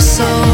so